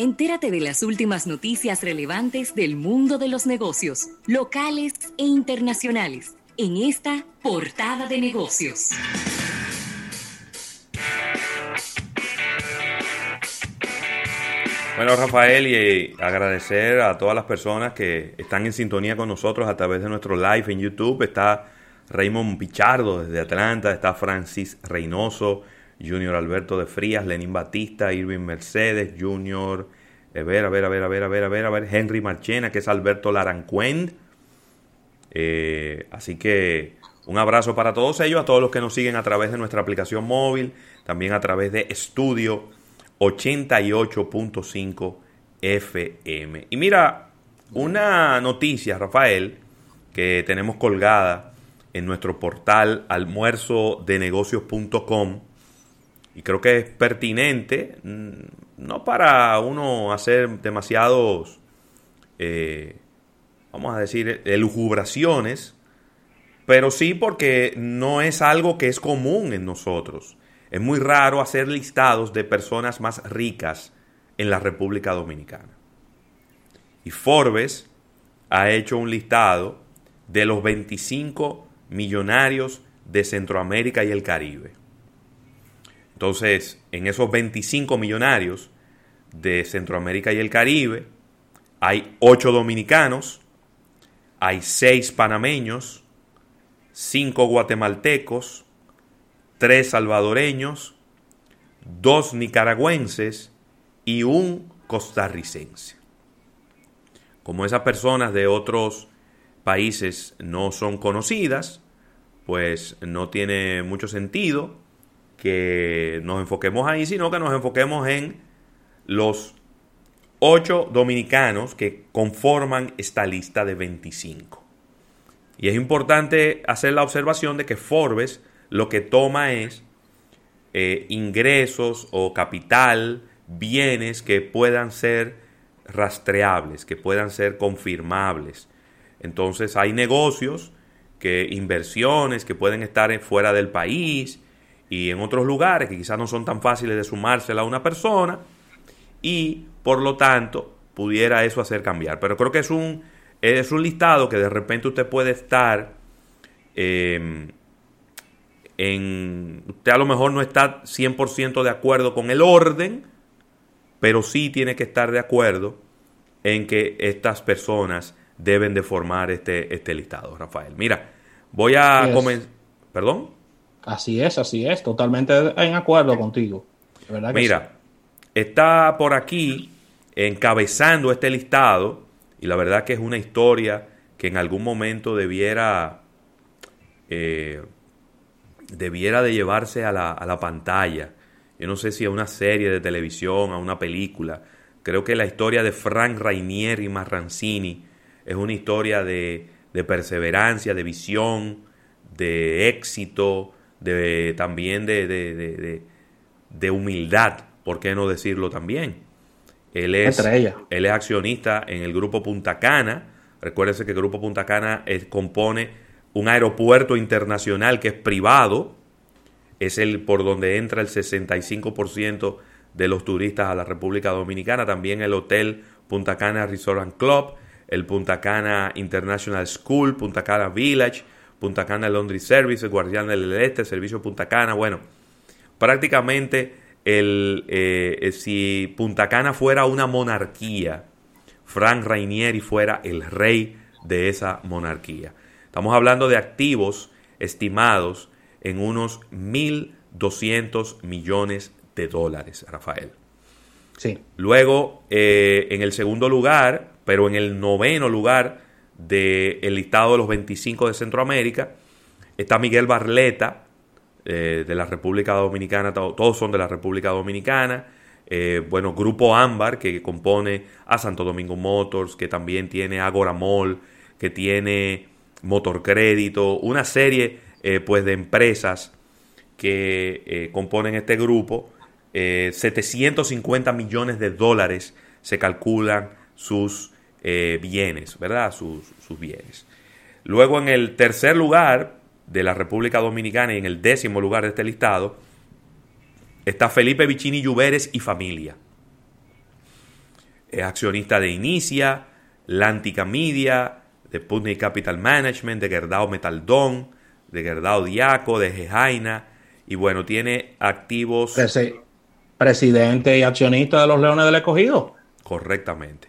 Entérate de las últimas noticias relevantes del mundo de los negocios, locales e internacionales, en esta portada de negocios. Bueno, Rafael, y eh, agradecer a todas las personas que están en sintonía con nosotros a través de nuestro live en YouTube. Está Raymond Pichardo desde Atlanta, está Francis Reynoso, Junior Alberto de Frías, Lenín Batista, Irving Mercedes, Junior, a ver, a ver, a ver, a ver, a ver, a ver, Henry Marchena, que es Alberto Larancuend. Eh, así que un abrazo para todos ellos, a todos los que nos siguen a través de nuestra aplicación móvil, también a través de Estudio 88.5 FM. Y mira, una noticia, Rafael, que tenemos colgada en nuestro portal almuerzodenegocios.com y creo que es pertinente, mm, no para uno hacer demasiados, eh, vamos a decir, elucubraciones, pero sí porque no es algo que es común en nosotros. Es muy raro hacer listados de personas más ricas en la República Dominicana. Y Forbes ha hecho un listado de los 25 millonarios de Centroamérica y el Caribe. Entonces, en esos 25 millonarios de Centroamérica y el Caribe, hay 8 dominicanos, hay 6 panameños, 5 guatemaltecos, tres salvadoreños, dos nicaragüenses y un costarricense. Como esas personas de otros países no son conocidas, pues no tiene mucho sentido que nos enfoquemos ahí, sino que nos enfoquemos en los ocho dominicanos que conforman esta lista de 25. Y es importante hacer la observación de que Forbes lo que toma es eh, ingresos o capital, bienes que puedan ser rastreables, que puedan ser confirmables. Entonces hay negocios, que inversiones que pueden estar fuera del país y en otros lugares que quizás no son tan fáciles de sumársela a una persona y por lo tanto pudiera eso hacer cambiar. Pero creo que es un, es un listado que de repente usted puede estar eh, en, usted a lo mejor no está 100% de acuerdo con el orden, pero sí tiene que estar de acuerdo en que estas personas deben de formar este, este listado, Rafael. Mira, voy a comenzar... ¿Perdón? Así es, así es, totalmente en acuerdo contigo. Mira, está por aquí encabezando este listado y la verdad que es una historia que en algún momento debiera eh, debiera de llevarse a la, a la pantalla. Yo no sé si a una serie de televisión, a una película. Creo que la historia de Frank Rainieri y Marrancini es una historia de, de perseverancia, de visión, de éxito, de, también de, de, de, humildad, ¿por qué no decirlo también? Él es, él es accionista en el grupo Punta Cana. Recuérdense que el grupo Punta Cana compone un aeropuerto internacional que es privado, es el por donde entra el 65% de los turistas a la República Dominicana, también el hotel Punta Cana Resort and Club, el Punta Cana International School, Punta Cana Village, Punta Cana Laundry Service, Guardián del Este, Servicio Punta Cana, bueno, prácticamente el, eh, eh, si Punta Cana fuera una monarquía, Frank Rainieri fuera el rey de esa monarquía. Estamos hablando de activos estimados en unos 1.200 millones de dólares, Rafael. Sí. Luego, eh, en el segundo lugar, pero en el noveno lugar del listado de los 25 de Centroamérica, está Miguel Barleta, eh, de la República Dominicana, todos son de la República Dominicana. Eh, bueno, Grupo Ámbar, que compone a Santo Domingo Motors, que también tiene Agora Mall, que tiene Motorcrédito, una serie eh, pues de empresas que componen este grupo. 750 eh, millones de dólares se calculan sus bienes, ¿verdad? Sus, sus, bienes. Luego en el tercer lugar de la República Dominicana y en el décimo lugar de este listado está Felipe Vicini Lluveres y familia. Es accionista de Inicia, Lantica Media, de Putney Capital Management, de Gerdau Metaldón, de Gerdau Diaco, de Gejaina. Y bueno, tiene activos. presidente y accionista de los Leones del Escogido. Correctamente.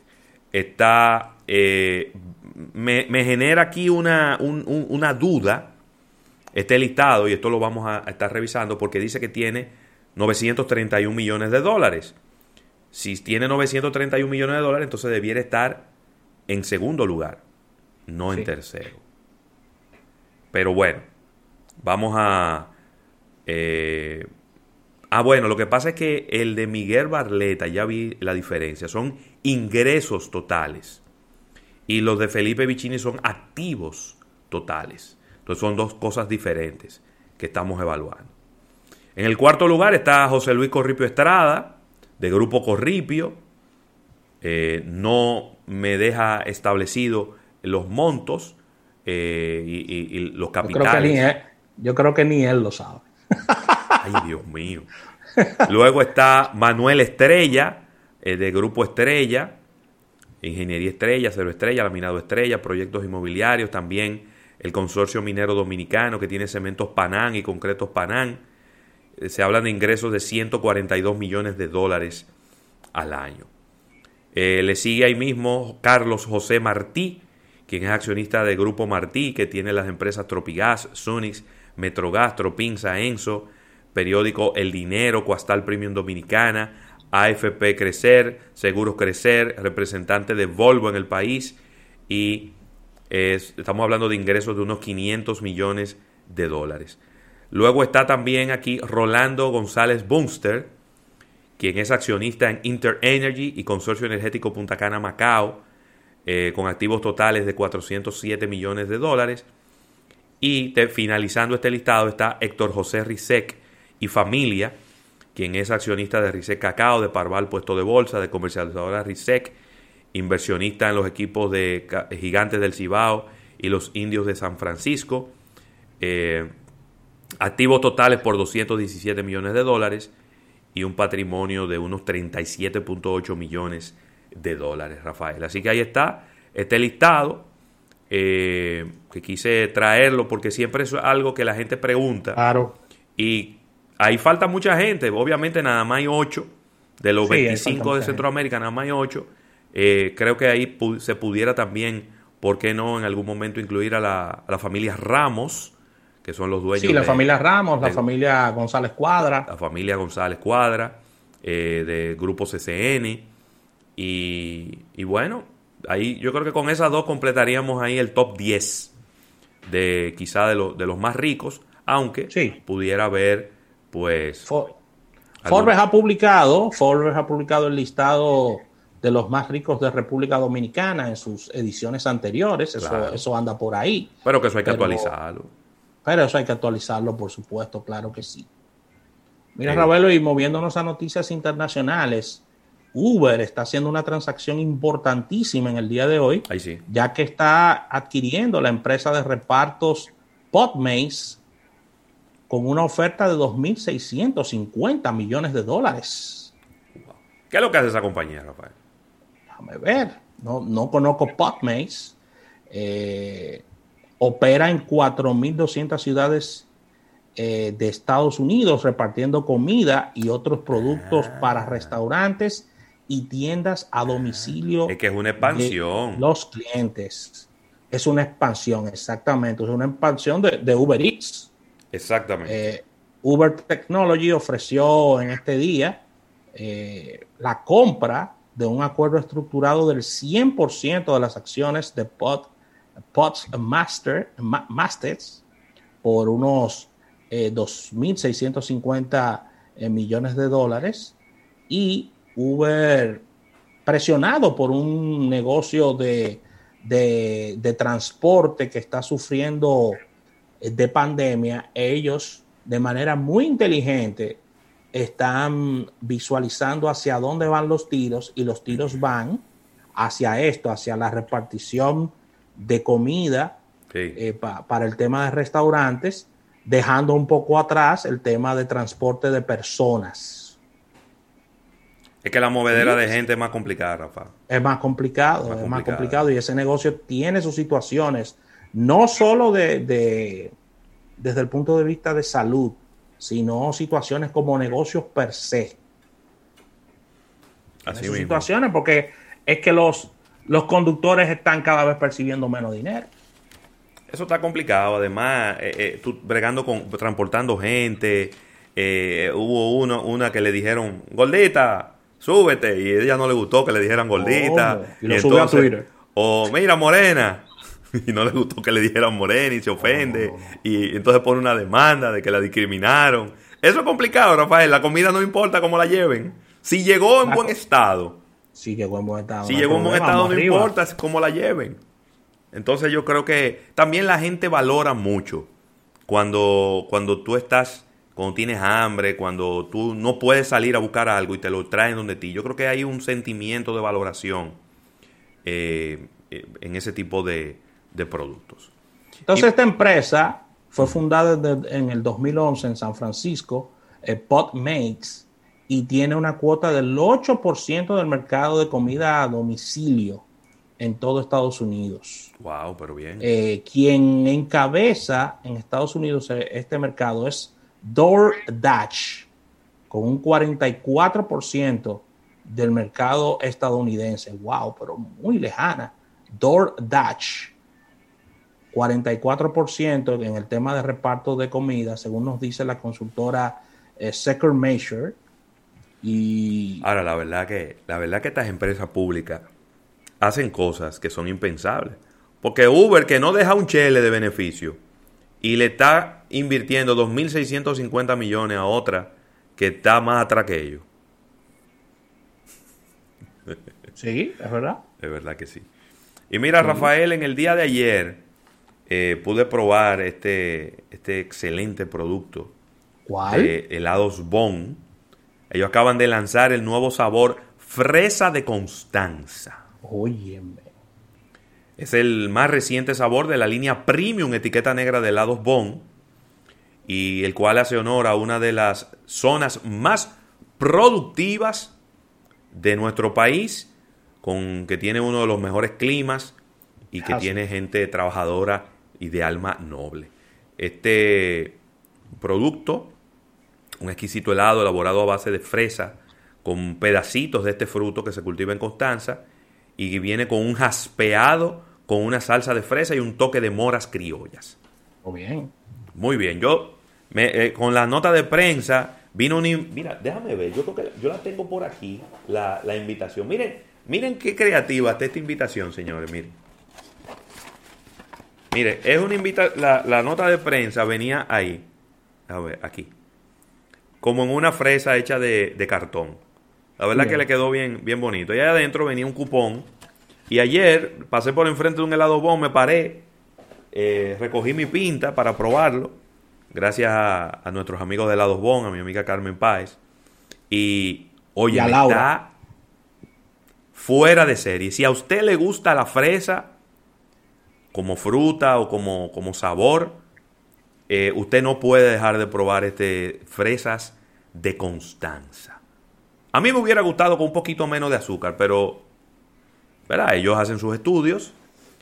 Está. Eh, me, genera aquí una, una duda este listado, y esto lo vamos a estar revisando, porque dice que tiene 931 millones de dólares. Si tiene 931 millones de dólares, entonces debiera estar en segundo lugar, no en tercero. Pero bueno, vamos a... Eh, ah, bueno, lo que pasa es que el de Miguel Barleta, ya vi la diferencia, son ingresos totales. Y los de Felipe Vicini son activos totales. Entonces son dos cosas diferentes que estamos evaluando. En el cuarto lugar está José Luis Corripio Estrada, de Grupo Corripio. Eh, no me deja establecido los montos eh, y, los capitales. Yo creo, que ni él lo sabe. Ay, Dios mío. Luego está Manuel Estrella, eh, de Grupo Estrella, Ingeniería Estrella, Cero Estrella, Laminado Estrella, Proyectos Inmobiliarios, también el Consorcio Minero Dominicano, que tiene cementos Panán y concretos Panán. Eh, se hablan de ingresos de 142 millones de dólares al año. Eh, le sigue ahí mismo Carlos José Martí, quien es accionista del Grupo Martí, que tiene las empresas Tropigas, Sunix, Metrogas, Tropinza, Enso, periódico El Dinero, Coastal Premium Dominicana, AFP Crecer, Seguros Crecer, representante de Volvo en el país y estamos hablando de ingresos de unos 500 millones de dólares. Luego está también aquí Rolando González Bunster, quien es accionista en Inter Energy y Consorcio Energético Punta Cana Macao, eh, con activos totales de 407 millones de dólares. Y finalizando este listado está Héctor José Rizek y familia, quien es accionista de Rizek Cacao, de Parval Puesto de Bolsa, de comercializadora Rizek inversionista en los equipos de Gigantes del Cibao y los Indios de San Francisco. Eh, activos totales por 217 millones de dólares y un patrimonio de unos 37.8 millones de dólares, Rafael. Así que ahí está, este listado, eh, que quise traerlo porque siempre es algo que la gente pregunta. Claro. Y ahí falta mucha gente, obviamente nada más hay 8, de los 25 de Centroamérica, nada más hay 8 eh, creo que ahí se pudiera también, ¿por qué no en algún momento incluir a la, familia Ramos, que son los dueños? Sí, la familia Ramos, la familia González Cuadra. La familia González Cuadra, eh, de Grupo CCN. Y, bueno, ahí yo creo que con esas dos completaríamos ahí el top 10 de quizá de, de los más ricos, aunque pudiera haber pues... Forbes ha publicado, Forbes ha publicado el listado de los más ricos de República Dominicana en sus ediciones anteriores, eso, eso anda por ahí. Pero que eso hay que actualizarlo. Pero eso hay que actualizarlo, por supuesto, claro que sí. Mira, Ravelo, y moviéndonos a noticias internacionales, Uber está haciendo una transacción importantísima en el día de hoy, ya que está adquiriendo la empresa de repartos Podmaze con una oferta de 2.650 millones de dólares. ¿Qué es lo que hace esa compañía, Rafael? déjame ver, no, no conozco Podmaze, eh, opera en 4.200 ciudades eh, de Estados Unidos repartiendo comida y otros productos ah. para restaurantes y tiendas a domicilio. Es que es una expansión. los clientes. Es una expansión, exactamente. Es una expansión de, Uber Eats. Exactamente. Eh, Uber Technology ofreció en este día la compra de un acuerdo estructurado del 100% de las acciones de Pod, Pods Master, Masters por unos 2.650 eh, eh, millones de dólares y Uber presionado por un negocio de, de, transporte que está sufriendo eh, de pandemia, ellos de manera muy inteligente están visualizando hacia dónde van los tiros y los tiros van hacia esto, hacia la repartición de comida eh, para el tema de restaurantes, dejando un poco atrás el tema de transporte de personas. Es que la movedera de gente es más complicada, Rafa. Es más complicado, es más complicado y ese negocio tiene sus situaciones, no solo de, desde el punto de vista de salud, sino situaciones como negocios per se. Así mismo. situaciones porque es que los, los conductores están cada vez percibiendo menos dinero. Eso está complicado, además, eh, eh, tú bregando con, transportando gente, eh, hubo uno, una que le dijeron, gordita, súbete, y a ella no le gustó que le dijeran gordita. y, lo subió a Twitter. O mira, morena, y no le gustó que le dijeran morena y se ofende, y entonces pone una demanda de que la discriminaron. Eso es complicado, Rafael, la comida no importa cómo la lleven. Si llegó en buen estado. Si llegó en buen estado. Si llegó en buen estado, no importa cómo la lleven. Entonces yo creo que también la gente valora mucho cuando, cuando tú estás, cuando tienes hambre, cuando tú no puedes salir a buscar algo y te lo traen donde ti. Yo creo que hay un sentimiento de valoración eh, eh, en ese tipo de, productos. Entonces esta empresa fue fundada en el 2011 en San Francisco, eh, Pot Makes, y tiene una cuota del 8% del mercado de comida a domicilio en todo Estados Unidos. Wow, pero bien. Eh, quien encabeza en Estados Unidos eh, este mercado es DoorDash, con un 44% del mercado estadounidense. Wow, pero muy lejana. DoorDash, 44% en el tema de reparto de comida, según nos dice la consultora eh, Second Measure. Y ahora la verdad que la verdad que estas empresas públicas hacen cosas que son impensables. Porque Uber, que no deja un chele de beneficio y le está invirtiendo 2.650 millones a otra que está más atrás que ellos. Sí, es verdad. Es verdad que sí. Y mira, Rafael, en el día de ayer eh, pude probar este, este excelente producto. ¿Cuál? helados Bon. Ellos acaban de lanzar el nuevo sabor fresa de Constanza. Óyeme. Es el más reciente sabor de la línea Premium etiqueta negra de helados Bon y el cual hace honor a una de las zonas más productivas de nuestro país, con que tiene uno de los mejores climas y que tiene gente trabajadora y de alma noble. Este producto, un exquisito helado elaborado a base de fresa, con pedacitos de este fruto que se cultiva en Constanza, y viene con un jaspeado, con una salsa de fresa y un toque de moras criollas. Muy bien. Muy bien. Yo, me, eh, con la nota de prensa, vino un... Mira, déjame ver, yo creo que yo la tengo por aquí, la, invitación. Miren, miren qué creativa está esta invitación, señores, miren. Mire, es una invita la, la, nota de prensa venía ahí. A ver, aquí. Como en una fresa hecha de, de cartón. La verdad que le quedó bien, bien bonito. Y ahí adentro venía un cupón. Y ayer pasé por enfrente de un helado bon, me paré, eh, recogí mi pinta para probarlo. Gracias a, nuestros amigos de helados bon, a mi amiga Carmen Páez. Y oye, está fuera de serie. Si a usted le gusta la fresa como fruta o como, como sabor, eh, usted no puede dejar de probar este fresas de Constanza. A mí me hubiera gustado con un poquito menos de azúcar, pero ¿verdad? ellos hacen sus estudios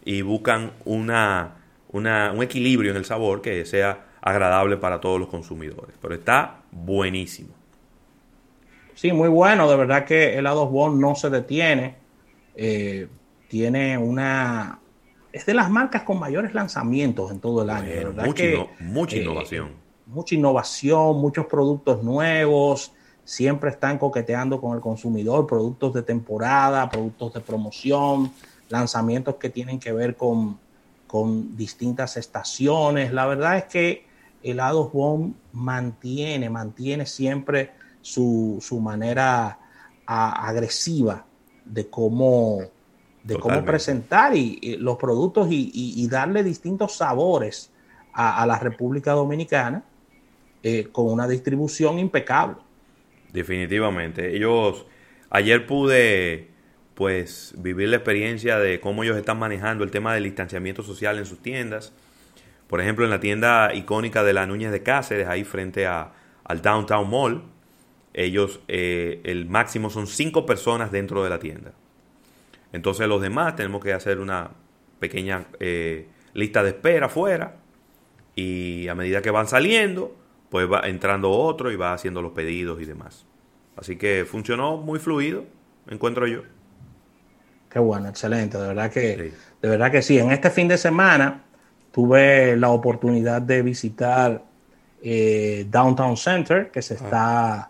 y buscan una, un equilibrio en el sabor que sea agradable para todos los consumidores. Pero está buenísimo. Sí, muy bueno. De verdad que helados Bon no se detiene. Eh, tiene una... Es de las marcas con mayores lanzamientos en todo el año. mucha eh, innovación. Mucha innovación, muchos productos nuevos siempre están coqueteando con el consumidor, productos de temporada, productos de promoción, lanzamientos que tienen que ver con, distintas estaciones. La verdad es que Helados Bomb mantiene, mantiene siempre su, manera agresiva de cómo, de cómo presentar y, los productos y, darle distintos sabores a, la República Dominicana eh, con una distribución impecable. Definitivamente. Ellos, ayer pude pues vivir la experiencia de cómo ellos están manejando el tema del distanciamiento social en sus tiendas. Por ejemplo, en la tienda icónica de la Núñez de Cáceres, ahí frente a, al Downtown Mall, ellos, eh, el máximo son cinco personas dentro de la tienda. Entonces los demás tenemos que hacer una pequeña eh, lista de espera afuera y a medida que van saliendo, pues va entrando otro y va haciendo los pedidos y demás. Así que funcionó muy fluido, encuentro yo. Qué bueno, excelente, de verdad que, de verdad que sí. En este fin de semana tuve la oportunidad de visitar eh, Downtown Center, que se ah.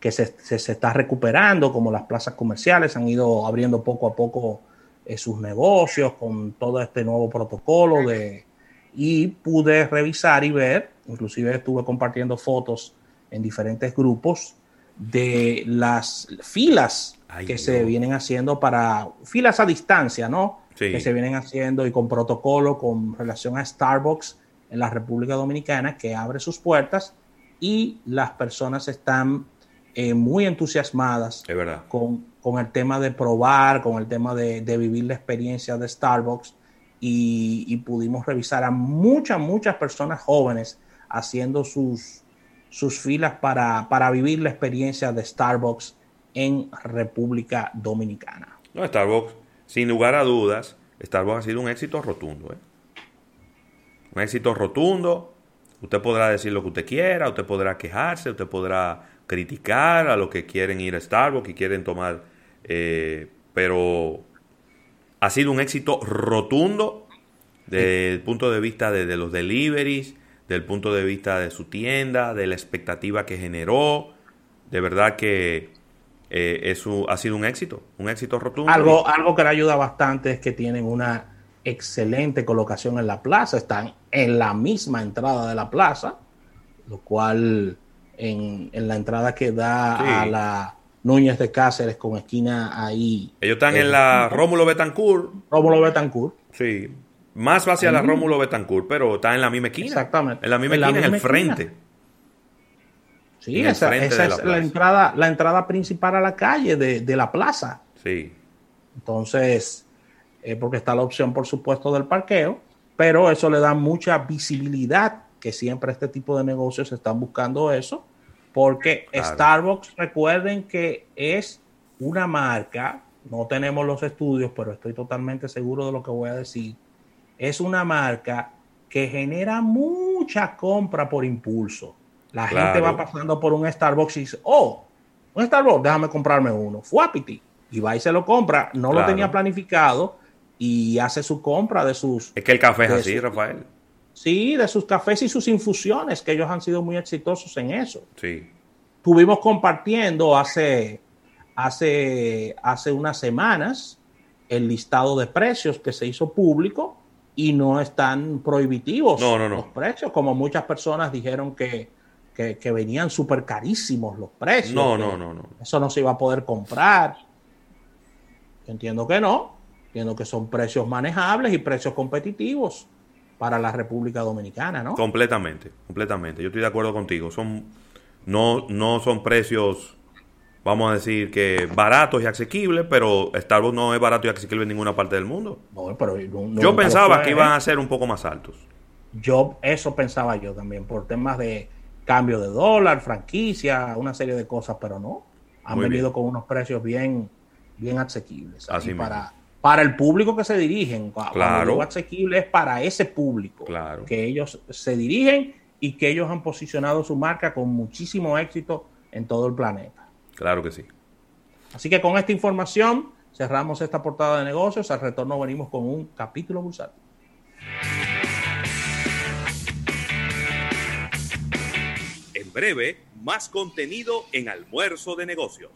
Que se, está recuperando, como las plazas comerciales han ido abriendo poco a poco eh, sus negocios con todo este nuevo protocolo de y pude revisar y ver, inclusive estuve compartiendo fotos en diferentes grupos de las filas que se vienen haciendo para filas a distancia, ¿no? Que se vienen haciendo y con protocolo con relación a Starbucks en la República Dominicana que abre sus puertas y las personas están eh, muy entusiasmadas Con, con, el tema de probar, con el tema de, vivir la experiencia de Starbucks y, pudimos revisar a muchas, muchas personas jóvenes haciendo sus, sus filas para, para vivir la experiencia de Starbucks en República Dominicana. No, Starbucks, sin lugar a dudas, Starbucks ha sido un éxito rotundo. ¿eh? Un éxito rotundo. Usted podrá decir lo que usted quiera, usted podrá quejarse, usted podrá criticar a los que quieren ir a Starbucks y quieren tomar, eh, pero ha sido un éxito rotundo desde el punto de vista de, los deliveries, del punto de vista de su tienda, de la expectativa que generó. De verdad que eh, eso ha sido un éxito, un éxito rotundo. Algo, algo que le ayuda bastante es que tienen una excelente colocación en la plaza, están en la misma entrada de la plaza, lo cual en, la entrada que da a la Núñez de Cáceres con esquina ahí. Ellos están en la Rómulo Betancourt. Rómulo Betancourt. Sí. Más hacia la Rómulo Betancourt, pero está en la misma esquina. Exactamente. En la misma esquina, en el frente. Sí, esa, es la, entrada, la entrada principal a la calle de, la plaza. Sí. Entonces, eh, porque está la opción, por supuesto, del parqueo, pero eso le da mucha visibilidad que siempre este tipo de negocios están buscando eso, porque Starbucks, recuerden que es una marca, no tenemos los estudios, pero estoy totalmente seguro de lo que voy a decir, es una marca que genera mucha compra por impulso. La gente va pasando por un Starbucks y dice, oh, un Starbucks, déjame comprarme uno. Fuapiti. Y va y se lo compra. No lo tenía planificado y hace su compra de sus... Es que el café es así, Rafael. Sí, de sus cafés y sus infusiones, que ellos han sido muy exitosos en eso. Sí. Estuvimos compartiendo hace, hace, hace unas semanas el listado de precios que se hizo público y no están prohibitivos no, no, no. los precios, como muchas personas dijeron que, que, venían súper carísimos los precios. No, no, no, no. Eso no se iba a poder comprar. Entiendo que no. Entiendo que son precios manejables y precios competitivos para la República Dominicana, ¿no? Completamente, completamente. Yo estoy de acuerdo contigo. Son no, no son precios, vamos a decir que baratos y asequibles, pero Starbucks no es barato y asequible en ninguna parte del mundo. yo pensaba que iban a ser un poco más altos. Yo eso pensaba yo también por temas de cambio de dólar, franquicia, una serie de cosas, pero no. Han venido con unos precios bien, bien asequibles. Así para, para el público que se dirigen. Claro. asequible es para ese público claro. que ellos se dirigen y que ellos han posicionado su marca con muchísimo éxito en todo el planeta. Claro que sí. Así que con esta información cerramos esta portada de negocios. Al retorno venimos con un capítulo bursátil. En breve, más contenido en almuerzo de negocios.